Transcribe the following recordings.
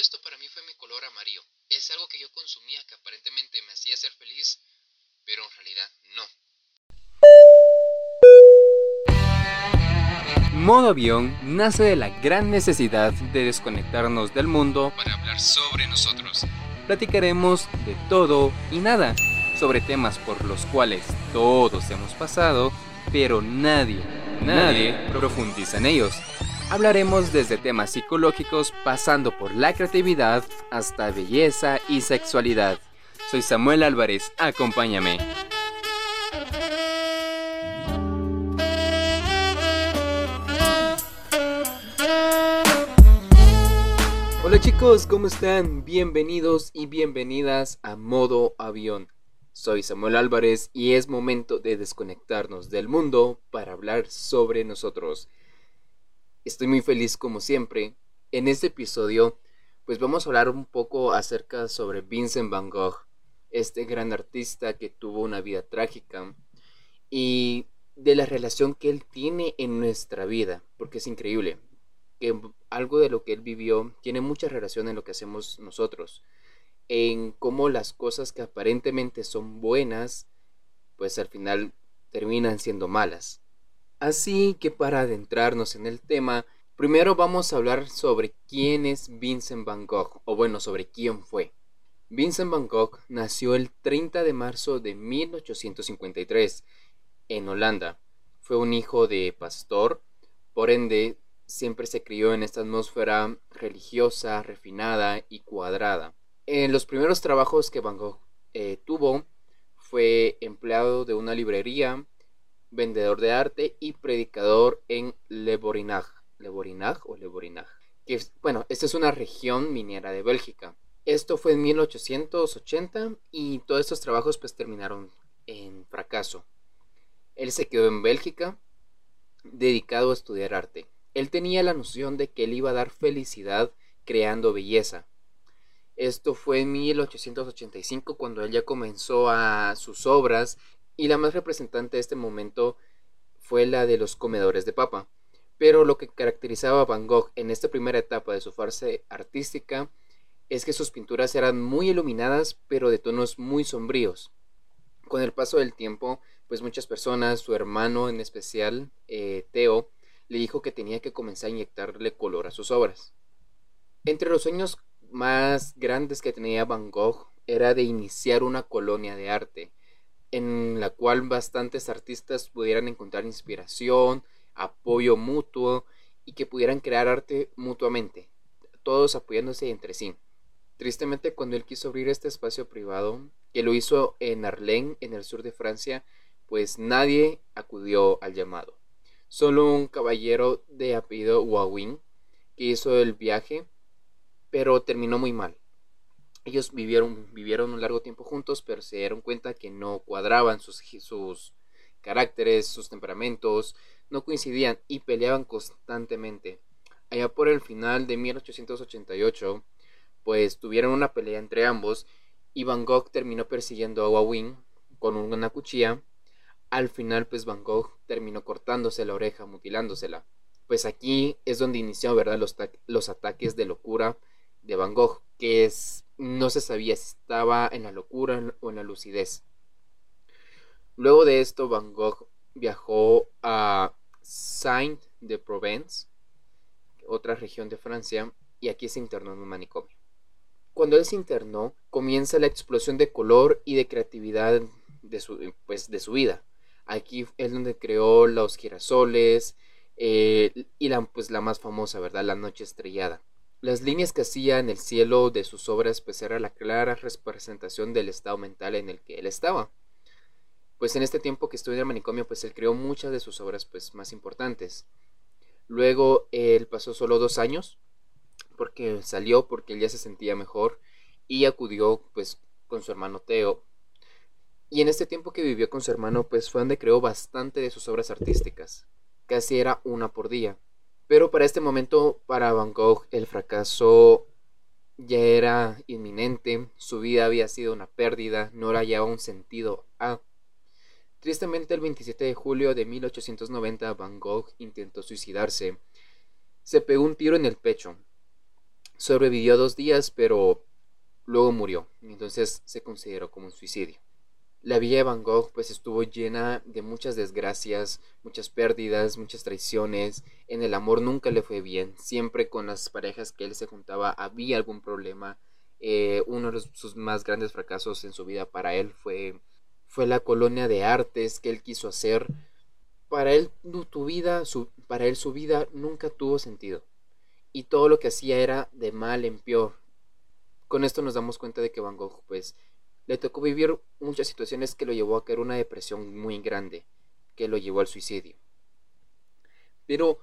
esto para mí fue mi color amarillo. Es algo que yo consumía que aparentemente me hacía ser feliz, pero en realidad no. Modo avión nace de la gran necesidad de desconectarnos del mundo Para hablar sobre nosotros. platicaremos de todo y nada, sobre temas por los cuales todos hemos pasado, pero nadie, nadie profundiza en ellos. Hablaremos desde temas psicológicos pasando por la creatividad hasta belleza y sexualidad. Soy Samuel Álvarez, acompáñame. Hola chicos, ¿cómo están? Bienvenidos y bienvenidas a Modo Avión. Soy Samuel Álvarez y es momento de desconectarnos del mundo para hablar sobre nosotros. Estoy muy feliz como siempre. En este episodio pues vamos a hablar un poco acerca sobre Vincent Van Gogh, este gran artista que tuvo una vida trágica y de la relación que él tiene en nuestra vida, porque es increíble que algo de lo que él vivió tiene mucha relación en lo que hacemos nosotros, en cómo las cosas que aparentemente son buenas, pues al final terminan siendo malas. Así que para adentrarnos en el tema, primero vamos a hablar sobre quién es Vincent Van Gogh, o bueno, sobre quién fue. Vincent Van Gogh nació el 30 de marzo de 1853 en Holanda. Fue un hijo de pastor, por ende siempre se crió en esta atmósfera religiosa, refinada y cuadrada. En los primeros trabajos que Van Gogh eh, tuvo fue empleado de una librería, vendedor de arte y predicador en Le Borinage. ¿Le Borinage o Le Borinage? Que, bueno, esta es una región minera de Bélgica. Esto fue en 1880 y todos estos trabajos pues terminaron en fracaso. Él se quedó en Bélgica dedicado a estudiar arte. Él tenía la noción de que él iba a dar felicidad creando belleza. Esto fue en 1885 cuando él ya comenzó a sus obras y la más representante de este momento fue la de los comedores de papa. Pero lo que caracterizaba a Van Gogh en esta primera etapa de su fase artística es que sus pinturas eran muy iluminadas pero de tonos muy sombríos. Con el paso del tiempo, pues muchas personas, su hermano en especial, eh, Theo, le dijo que tenía que comenzar a inyectarle color a sus obras. Entre los sueños más grandes que tenía Van Gogh era de iniciar una colonia de arte, en la cual bastantes artistas pudieran encontrar inspiración, apoyo mutuo y que pudieran crear arte mutuamente, todos apoyándose entre sí. Tristemente, cuando él quiso abrir este espacio privado, que lo hizo en Arlén, en el sur de Francia, pues nadie acudió al llamado. Solo un caballero de apellido Wawin que hizo el viaje, pero terminó muy mal. Ellos vivieron, vivieron un largo tiempo juntos, pero se dieron cuenta que no cuadraban sus, sus caracteres, sus temperamentos, no coincidían y peleaban constantemente. Allá por el final de 1888, pues tuvieron una pelea entre ambos y Van Gogh terminó persiguiendo a Wawin con una cuchilla al final pues Van Gogh terminó cortándose la oreja, mutilándosela. Pues aquí es donde inició, ¿verdad? Los, los, ataques de locura de Van Gogh, que es, no se sabía si estaba en la locura o en la lucidez. Luego de esto, Van Gogh viajó a Saint-de-Provence, otra región de Francia, y aquí se internó en un manicomio. Cuando él se internó, comienza la explosión de color y de creatividad de su, pues, de su vida. Aquí es donde creó los girasoles eh, y la, pues, la más famosa, ¿verdad? La noche estrellada. Las líneas que hacía en el cielo de sus obras pues era la clara representación del estado mental en el que él estaba. Pues en este tiempo que estuvo en el manicomio pues él creó muchas de sus obras pues más importantes. Luego él pasó solo dos años porque salió porque él ya se sentía mejor y acudió pues con su hermano Teo y en este tiempo que vivió con su hermano, pues fue donde creó bastante de sus obras artísticas. Casi era una por día. Pero para este momento, para Van Gogh, el fracaso ya era inminente, su vida había sido una pérdida, no le hallaba un sentido a. Tristemente, el 27 de julio de 1890, Van Gogh intentó suicidarse. Se pegó un tiro en el pecho. sobrevivió dos días, pero luego murió. Entonces se consideró como un suicidio. La vida de Van Gogh pues estuvo llena de muchas desgracias, muchas pérdidas, muchas traiciones. En el amor nunca le fue bien. Siempre con las parejas que él se juntaba había algún problema. Eh, uno de sus más grandes fracasos en su vida para él fue, fue la colonia de artes que él quiso hacer. Para él, tu vida, su, para él su vida nunca tuvo sentido. Y todo lo que hacía era de mal en peor. Con esto nos damos cuenta de que Van Gogh pues le tocó vivir muchas situaciones que lo llevó a caer una depresión muy grande, que lo llevó al suicidio. Pero,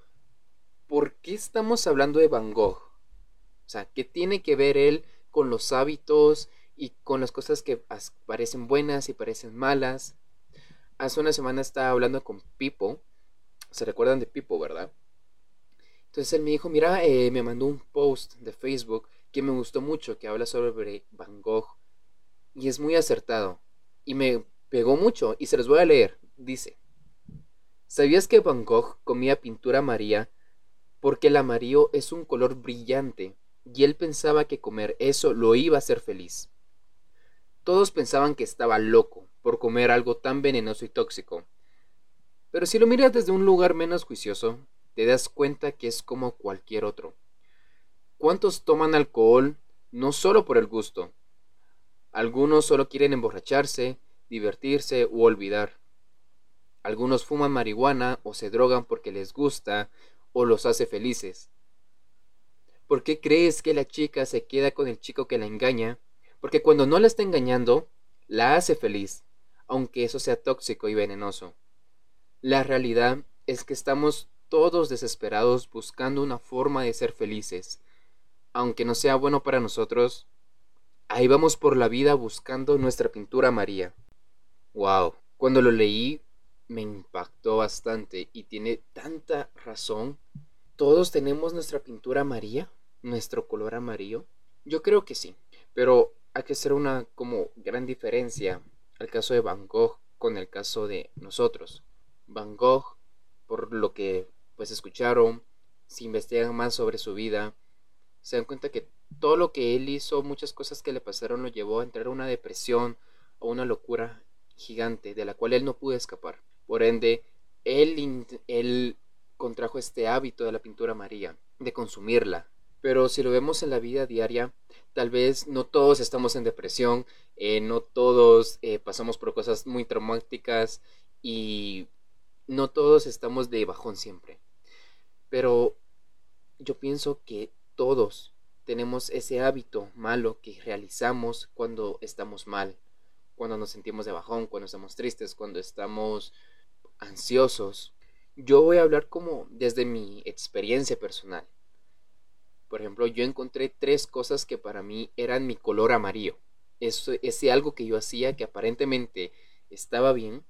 ¿por qué estamos hablando de Van Gogh? O sea, ¿qué tiene que ver él con los hábitos y con las cosas que parecen buenas y parecen malas? Hace una semana estaba hablando con Pipo. ¿Se recuerdan de Pipo, verdad? Entonces él me dijo, mira, eh, me mandó un post de Facebook que me gustó mucho, que habla sobre Van Gogh y es muy acertado. Y me pegó mucho y se los voy a leer. Dice, ¿sabías que Van Gogh comía pintura María porque el amarillo es un color brillante y él pensaba que comer eso lo iba a hacer feliz? Todos pensaban que estaba loco por comer algo tan venenoso y tóxico. Pero si lo miras desde un lugar menos juicioso, te das cuenta que es como cualquier otro. ¿Cuántos toman alcohol no solo por el gusto, algunos solo quieren emborracharse, divertirse u olvidar. Algunos fuman marihuana o se drogan porque les gusta o los hace felices. ¿Por qué crees que la chica se queda con el chico que la engaña? Porque cuando no la está engañando, la hace feliz, aunque eso sea tóxico y venenoso. La realidad es que estamos todos desesperados buscando una forma de ser felices. Aunque no sea bueno para nosotros, Ahí vamos por la vida buscando nuestra pintura María. Wow. Cuando lo leí me impactó bastante y tiene tanta razón. ¿Todos tenemos nuestra pintura María? ¿Nuestro color amarillo? Yo creo que sí, pero hay que hacer una como gran diferencia al caso de Van Gogh con el caso de nosotros. Van Gogh, por lo que pues escucharon, si investigan más sobre su vida, se dan cuenta que todo lo que él hizo, muchas cosas que le pasaron, lo llevó a entrar a una depresión o una locura gigante de la cual él no pudo escapar. Por ende, él, él contrajo este hábito de la pintura amarilla, de consumirla. Pero si lo vemos en la vida diaria, tal vez no todos estamos en depresión, eh, no todos eh, pasamos por cosas muy traumáticas y no todos estamos de bajón siempre. Pero yo pienso que todos tenemos ese hábito malo que realizamos cuando estamos mal, cuando nos sentimos de bajón, cuando estamos tristes, cuando estamos ansiosos. Yo voy a hablar como desde mi experiencia personal. Por ejemplo, yo encontré tres cosas que para mí eran mi color amarillo. Ese algo que yo hacía que aparentemente estaba bien,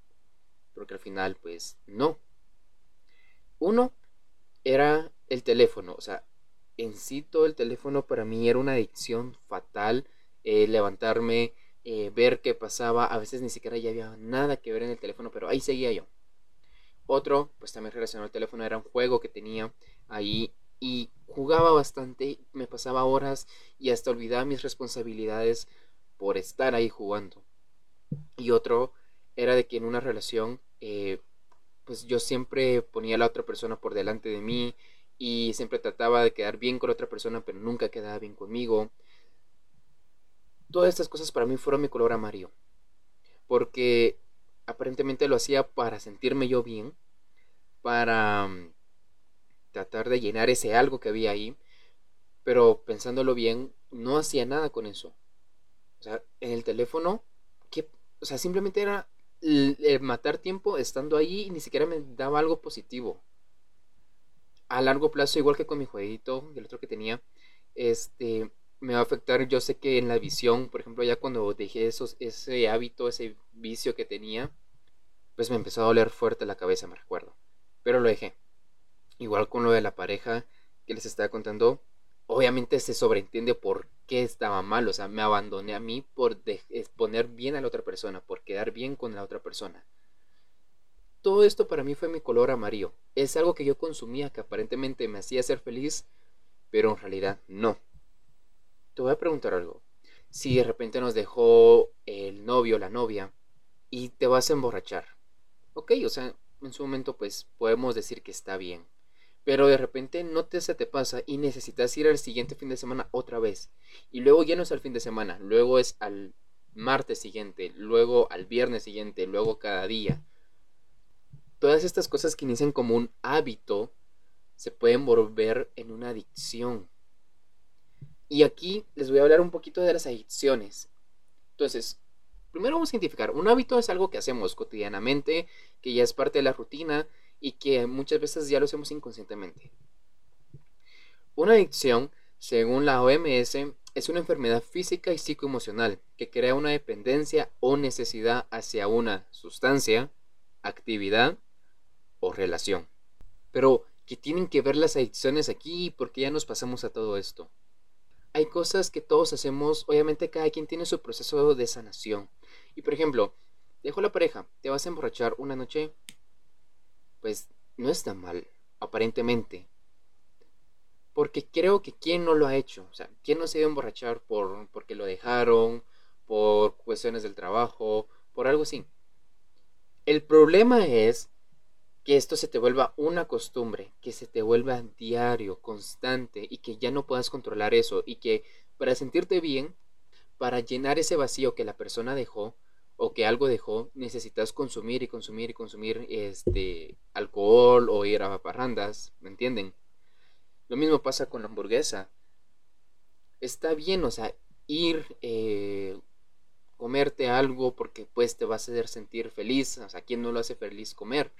porque al final pues no. Uno era el teléfono, o sea, en sí todo el teléfono para mí era una adicción fatal. Eh, levantarme, eh, ver qué pasaba, a veces ni siquiera ya había nada que ver en el teléfono, pero ahí seguía yo. Otro, pues también relacionado al teléfono, era un juego que tenía ahí y jugaba bastante, me pasaba horas y hasta olvidaba mis responsabilidades por estar ahí jugando. Y otro era de que en una relación, eh, pues yo siempre ponía a la otra persona por delante de mí, y siempre trataba de quedar bien con otra persona, pero nunca quedaba bien conmigo. Todas estas cosas para mí fueron mi color amarillo, porque aparentemente lo hacía para sentirme yo bien, para mm, tratar de llenar ese algo que había ahí, pero pensándolo bien, no hacía nada con eso. O sea, en el teléfono, que, o sea, simplemente era matar tiempo estando ahí y ni siquiera me daba algo positivo a largo plazo, igual que con mi jueguito, el otro que tenía, este, me va a afectar. Yo sé que en la visión, por ejemplo, ya cuando dejé esos, ese hábito, ese vicio que tenía, pues me empezó a doler fuerte la cabeza, me recuerdo. Pero lo dejé. Igual con lo de la pareja que les estaba contando, obviamente se sobreentiende por qué estaba mal. O sea, me abandoné a mí por poner bien a la otra persona, por quedar bien con la otra persona todo esto para mí fue mi color amarillo. Es algo que yo consumía que aparentemente me hacía ser feliz, pero en realidad no. te voy a preguntar algo. Si de repente nos dejó el novio o la novia y te vas a emborrachar. Ok, o sea, en su momento pues podemos decir que está bien. Pero de repente no te se te pasa y necesitas ir al siguiente fin de semana otra vez. Y luego ya no es al fin de semana, luego es al martes siguiente, luego al viernes siguiente, luego cada día. Todas estas cosas que inician como un hábito se pueden volver en una adicción. Y aquí les voy a hablar un poquito de las adicciones. Entonces, primero vamos a identificar, un hábito es algo que hacemos cotidianamente, que ya es parte de la rutina y que muchas veces ya lo hacemos inconscientemente. Una adicción, según la OMS, es una enfermedad física y psicoemocional que crea una dependencia o necesidad hacia una sustancia, actividad o relación. Pero, ¿qué tienen que ver las adicciones aquí? Porque ya nos pasamos a todo esto. Hay cosas que todos hacemos, obviamente cada quien tiene su proceso de sanación. Y por ejemplo, dejo la pareja, te vas a emborrachar una noche, pues no está mal, aparentemente. Porque creo que quién no lo ha hecho, o sea, quién no se ido a emborrachar por, porque lo dejaron, por cuestiones del trabajo, por algo así. El problema es que esto se te vuelva una costumbre, que se te vuelva diario, constante y que ya no puedas controlar eso y que para sentirte bien, para llenar ese vacío que la persona dejó o que algo dejó, necesitas consumir y consumir y consumir este alcohol o ir a parrandas, ¿me entienden? Lo mismo pasa con la hamburguesa. Está bien, o sea, ir, eh, comerte algo porque pues te va a hacer sentir feliz, o sea, ¿quién no lo hace feliz comer?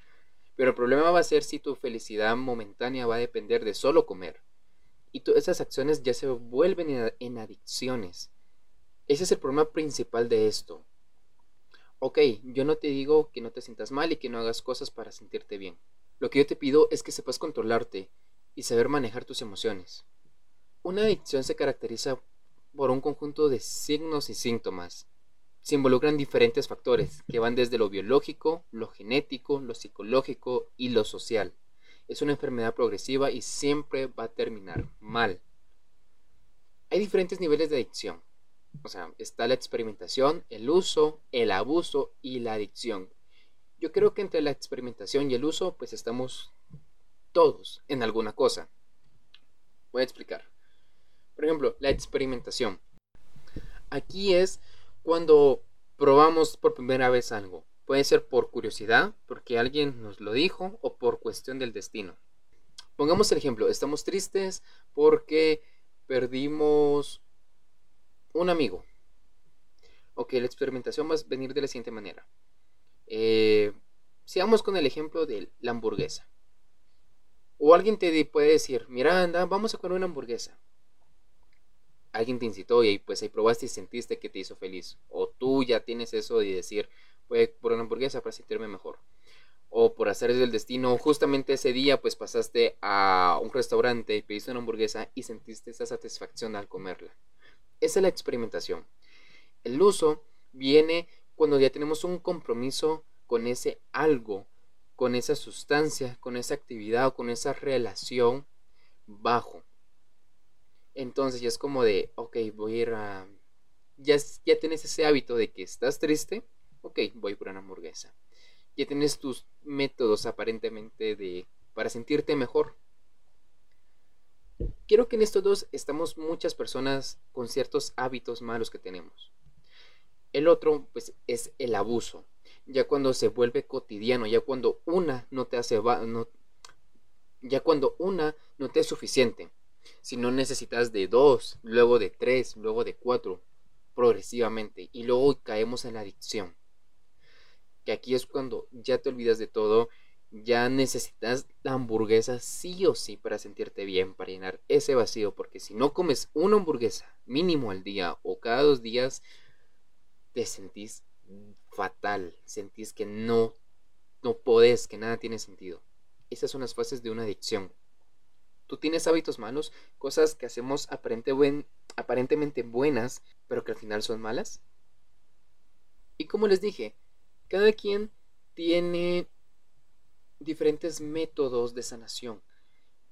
Pero el problema va a ser si tu felicidad momentánea va a depender de solo comer. Y esas acciones ya se vuelven en adicciones. Ese es el problema principal de esto. Ok, yo no te digo que no te sientas mal y que no hagas cosas para sentirte bien. Lo que yo te pido es que sepas controlarte y saber manejar tus emociones. Una adicción se caracteriza por un conjunto de signos y síntomas se involucran diferentes factores que van desde lo biológico, lo genético, lo psicológico y lo social. Es una enfermedad progresiva y siempre va a terminar mal. Hay diferentes niveles de adicción. O sea, está la experimentación, el uso, el abuso y la adicción. Yo creo que entre la experimentación y el uso, pues estamos todos en alguna cosa. Voy a explicar. Por ejemplo, la experimentación. Aquí es cuando probamos por primera vez algo. Puede ser por curiosidad, porque alguien nos lo dijo, o por cuestión del destino. Pongamos el ejemplo, estamos tristes porque perdimos un amigo. Ok, la experimentación va a venir de la siguiente manera. Eh, sigamos con el ejemplo de la hamburguesa. O alguien te puede decir, Miranda, vamos a comer una hamburguesa alguien te incitó y pues ahí probaste y sentiste que te hizo feliz. O tú ya tienes eso de decir, voy por una hamburguesa para sentirme mejor. O por hacer el destino, justamente ese día pues pasaste a un restaurante y pediste una hamburguesa y sentiste esa satisfacción al comerla. Esa es la experimentación. El uso viene cuando ya tenemos un compromiso con ese algo, con esa sustancia, con esa actividad o con esa relación bajo. Entonces ya es como de, ok, voy a ir a... Ya, ya tienes ese hábito de que estás triste, ok, voy por una hamburguesa. Ya tienes tus métodos aparentemente de para sentirte mejor. Quiero que en estos dos estamos muchas personas con ciertos hábitos malos que tenemos. El otro, pues, es el abuso. Ya cuando se vuelve cotidiano, ya cuando una no te hace, no, ya cuando una no te es suficiente si no necesitas de dos, luego de tres, luego de cuatro, progresivamente. Y luego caemos en la adicción. Que aquí es cuando ya te olvidas de todo, ya necesitas la hamburguesa sí o sí para sentirte bien, para llenar ese vacío. Porque si no comes una hamburguesa mínimo al día o cada dos días, te sentís fatal, sentís que no, no podés, que nada tiene sentido. Esas son las fases de una adicción. Tú tienes hábitos malos, cosas que hacemos aparentemente buenas, pero que al final son malas. Y como les dije, cada quien tiene diferentes métodos de sanación,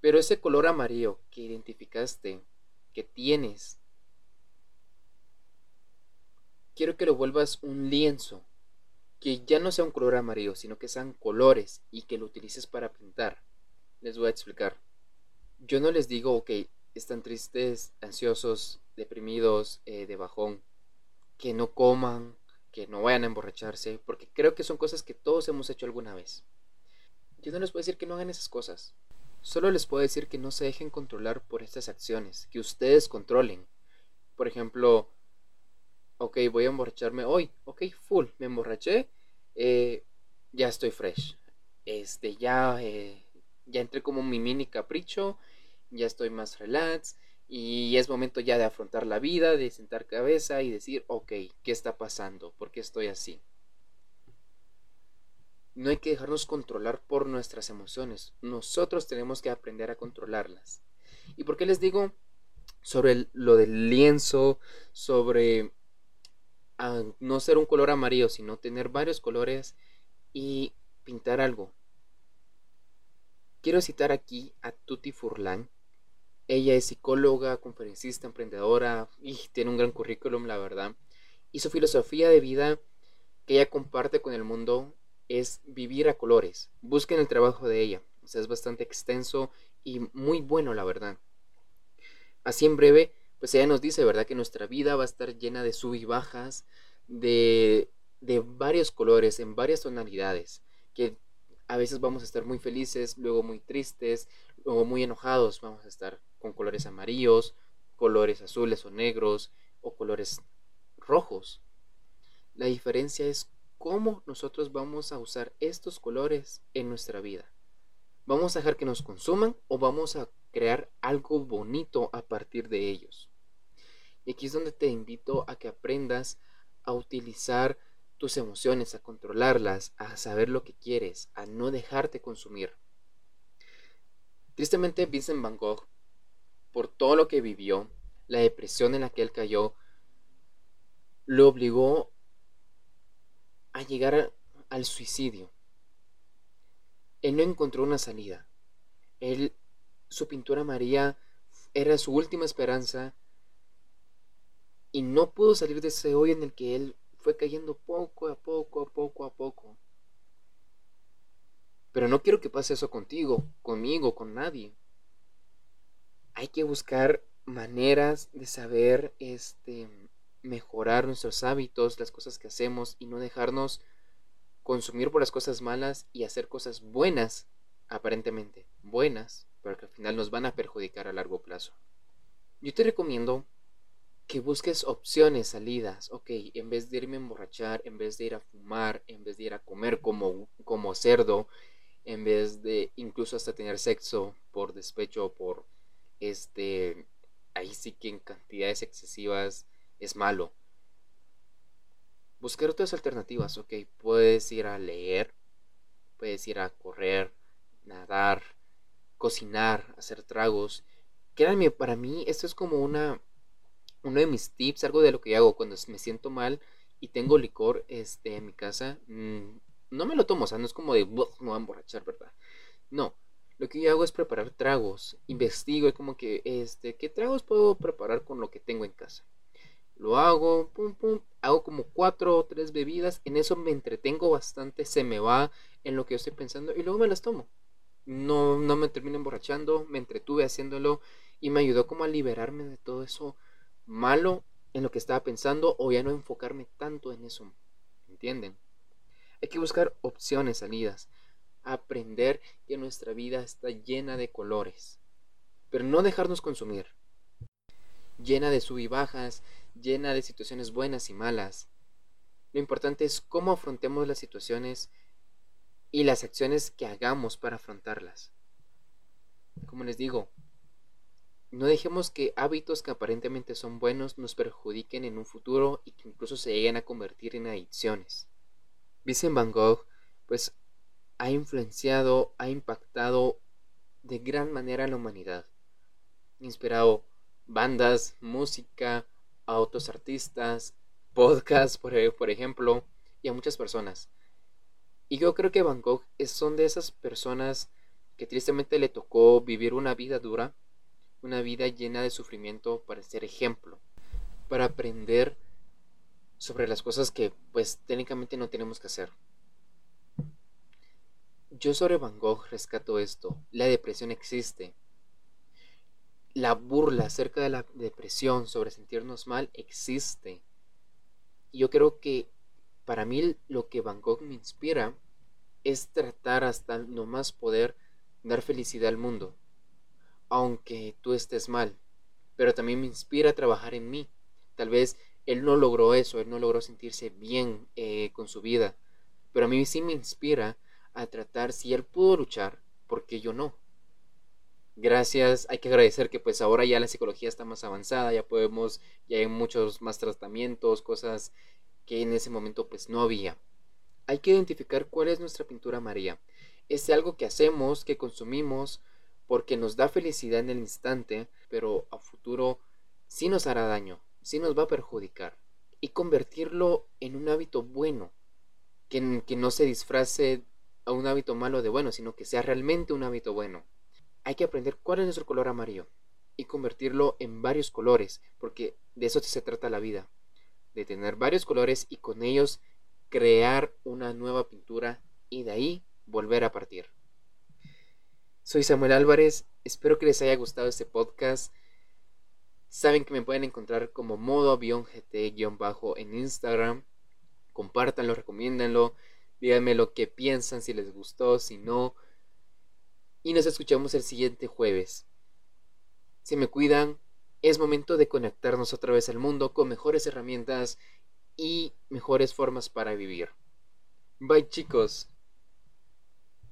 pero ese color amarillo que identificaste, que tienes, quiero que lo vuelvas un lienzo, que ya no sea un color amarillo, sino que sean colores y que lo utilices para pintar. Les voy a explicar. Yo no les digo, ok, están tristes, ansiosos, deprimidos, eh, de bajón, que no coman, que no vayan a emborracharse, porque creo que son cosas que todos hemos hecho alguna vez. Yo no les puedo decir que no hagan esas cosas. Solo les puedo decir que no se dejen controlar por estas acciones, que ustedes controlen. Por ejemplo, ok, voy a emborracharme hoy, ok, full, me emborraché, eh, ya estoy fresh. Este, ya, eh, ya entré como mi mini capricho, ya estoy más relax, y es momento ya de afrontar la vida, de sentar cabeza y decir, ok, ¿qué está pasando? ¿Por qué estoy así? No hay que dejarnos controlar por nuestras emociones. Nosotros tenemos que aprender a controlarlas. ¿Y por qué les digo sobre lo del lienzo, sobre ah, no ser un color amarillo, sino tener varios colores y pintar algo? Quiero citar aquí a Tutti Furlan, ella es psicóloga, conferencista, emprendedora y tiene un gran currículum, la verdad. Y su filosofía de vida que ella comparte con el mundo es vivir a colores. Busquen el trabajo de ella. O sea, es bastante extenso y muy bueno, la verdad. Así en breve, pues ella nos dice, ¿verdad? Que nuestra vida va a estar llena de sub y bajas, de, de varios colores, en varias tonalidades. Que a veces vamos a estar muy felices, luego muy tristes, luego muy enojados, vamos a estar con colores amarillos, colores azules o negros o colores rojos. La diferencia es cómo nosotros vamos a usar estos colores en nuestra vida. ¿Vamos a dejar que nos consuman o vamos a crear algo bonito a partir de ellos? Y aquí es donde te invito a que aprendas a utilizar tus emociones, a controlarlas, a saber lo que quieres, a no dejarte consumir. Tristemente, Vincent Van Gogh por todo lo que vivió, la depresión en la que él cayó, lo obligó a llegar al suicidio. Él no encontró una salida. Él, su pintura María era su última esperanza y no pudo salir de ese hoyo en el que él fue cayendo poco a poco, a poco a poco. Pero no quiero que pase eso contigo, conmigo, con nadie hay que buscar maneras de saber este, mejorar nuestros hábitos, las cosas que hacemos y no dejarnos consumir por las cosas malas y hacer cosas buenas, aparentemente buenas, pero que al final nos van a perjudicar a largo plazo. Yo te recomiendo que busques opciones, salidas, ok, en vez de irme a emborrachar, en vez de ir a fumar, en vez de ir a comer como, como cerdo, en vez de incluso hasta tener sexo por despecho o por este, ahí sí que en cantidades excesivas es malo. Buscar otras alternativas, ok, puedes ir a leer, puedes ir a correr, nadar, cocinar, hacer tragos. Créanme, para mí esto es como una uno de mis tips, algo de lo que hago cuando me siento mal y tengo licor este, en mi casa. Mm, no me lo tomo, o sea, no es como de, no voy a emborrachar, ¿verdad? No, lo que yo hago es preparar tragos. Investigo como que, este, ¿qué tragos puedo preparar con lo que tengo en casa? Lo hago, pum, pum, hago como cuatro o tres bebidas. En eso me entretengo bastante, se me va en lo que yo estoy pensando y luego me las tomo. No, no me termino emborrachando, me entretuve haciéndolo y me ayudó como a liberarme de todo eso malo en lo que estaba pensando o ya no enfocarme tanto en eso. ¿Entienden? Hay que buscar opciones, salidas aprender que nuestra vida está llena de colores, pero no dejarnos consumir, llena de sub y bajas, llena de situaciones buenas y malas. Lo importante es cómo afrontemos las situaciones y las acciones que hagamos para afrontarlas. Como les digo, no dejemos que hábitos que aparentemente son buenos nos perjudiquen en un futuro y que incluso se lleguen a convertir en adicciones. Vincent Van Gogh, pues ha influenciado, ha impactado de gran manera a la humanidad. Inspirado bandas, música, a otros artistas, podcasts, por, por ejemplo, y a muchas personas. Y yo creo que Van Gogh es, son de esas personas que tristemente le tocó vivir una vida dura, una vida llena de sufrimiento para ser ejemplo, para aprender sobre las cosas que pues técnicamente no tenemos que hacer. Yo sobre Van Gogh rescato esto. La depresión existe. La burla acerca de la depresión, sobre sentirnos mal, existe. Y yo creo que para mí lo que Van Gogh me inspira es tratar hasta no más poder dar felicidad al mundo. Aunque tú estés mal. Pero también me inspira a trabajar en mí. Tal vez él no logró eso, él no logró sentirse bien eh, con su vida. Pero a mí sí me inspira a tratar si él pudo luchar, porque yo no. Gracias, hay que agradecer que pues ahora ya la psicología está más avanzada, ya podemos, ya hay muchos más tratamientos, cosas que en ese momento pues no había. Hay que identificar cuál es nuestra pintura María. Es algo que hacemos, que consumimos, porque nos da felicidad en el instante, pero a futuro sí nos hará daño, sí nos va a perjudicar. Y convertirlo en un hábito bueno, que, que no se disfrace a un hábito malo de bueno, sino que sea realmente un hábito bueno. Hay que aprender cuál es nuestro color amarillo y convertirlo en varios colores, porque de eso se trata la vida, de tener varios colores y con ellos crear una nueva pintura y de ahí volver a partir. Soy Samuel Álvarez, espero que les haya gustado este podcast. Saben que me pueden encontrar como modo avión GT-bajo en Instagram. Compártanlo, recomiéndanlo. Díganme lo que piensan, si les gustó, si no. Y nos escuchamos el siguiente jueves. Si me cuidan, es momento de conectarnos otra vez al mundo con mejores herramientas y mejores formas para vivir. Bye chicos.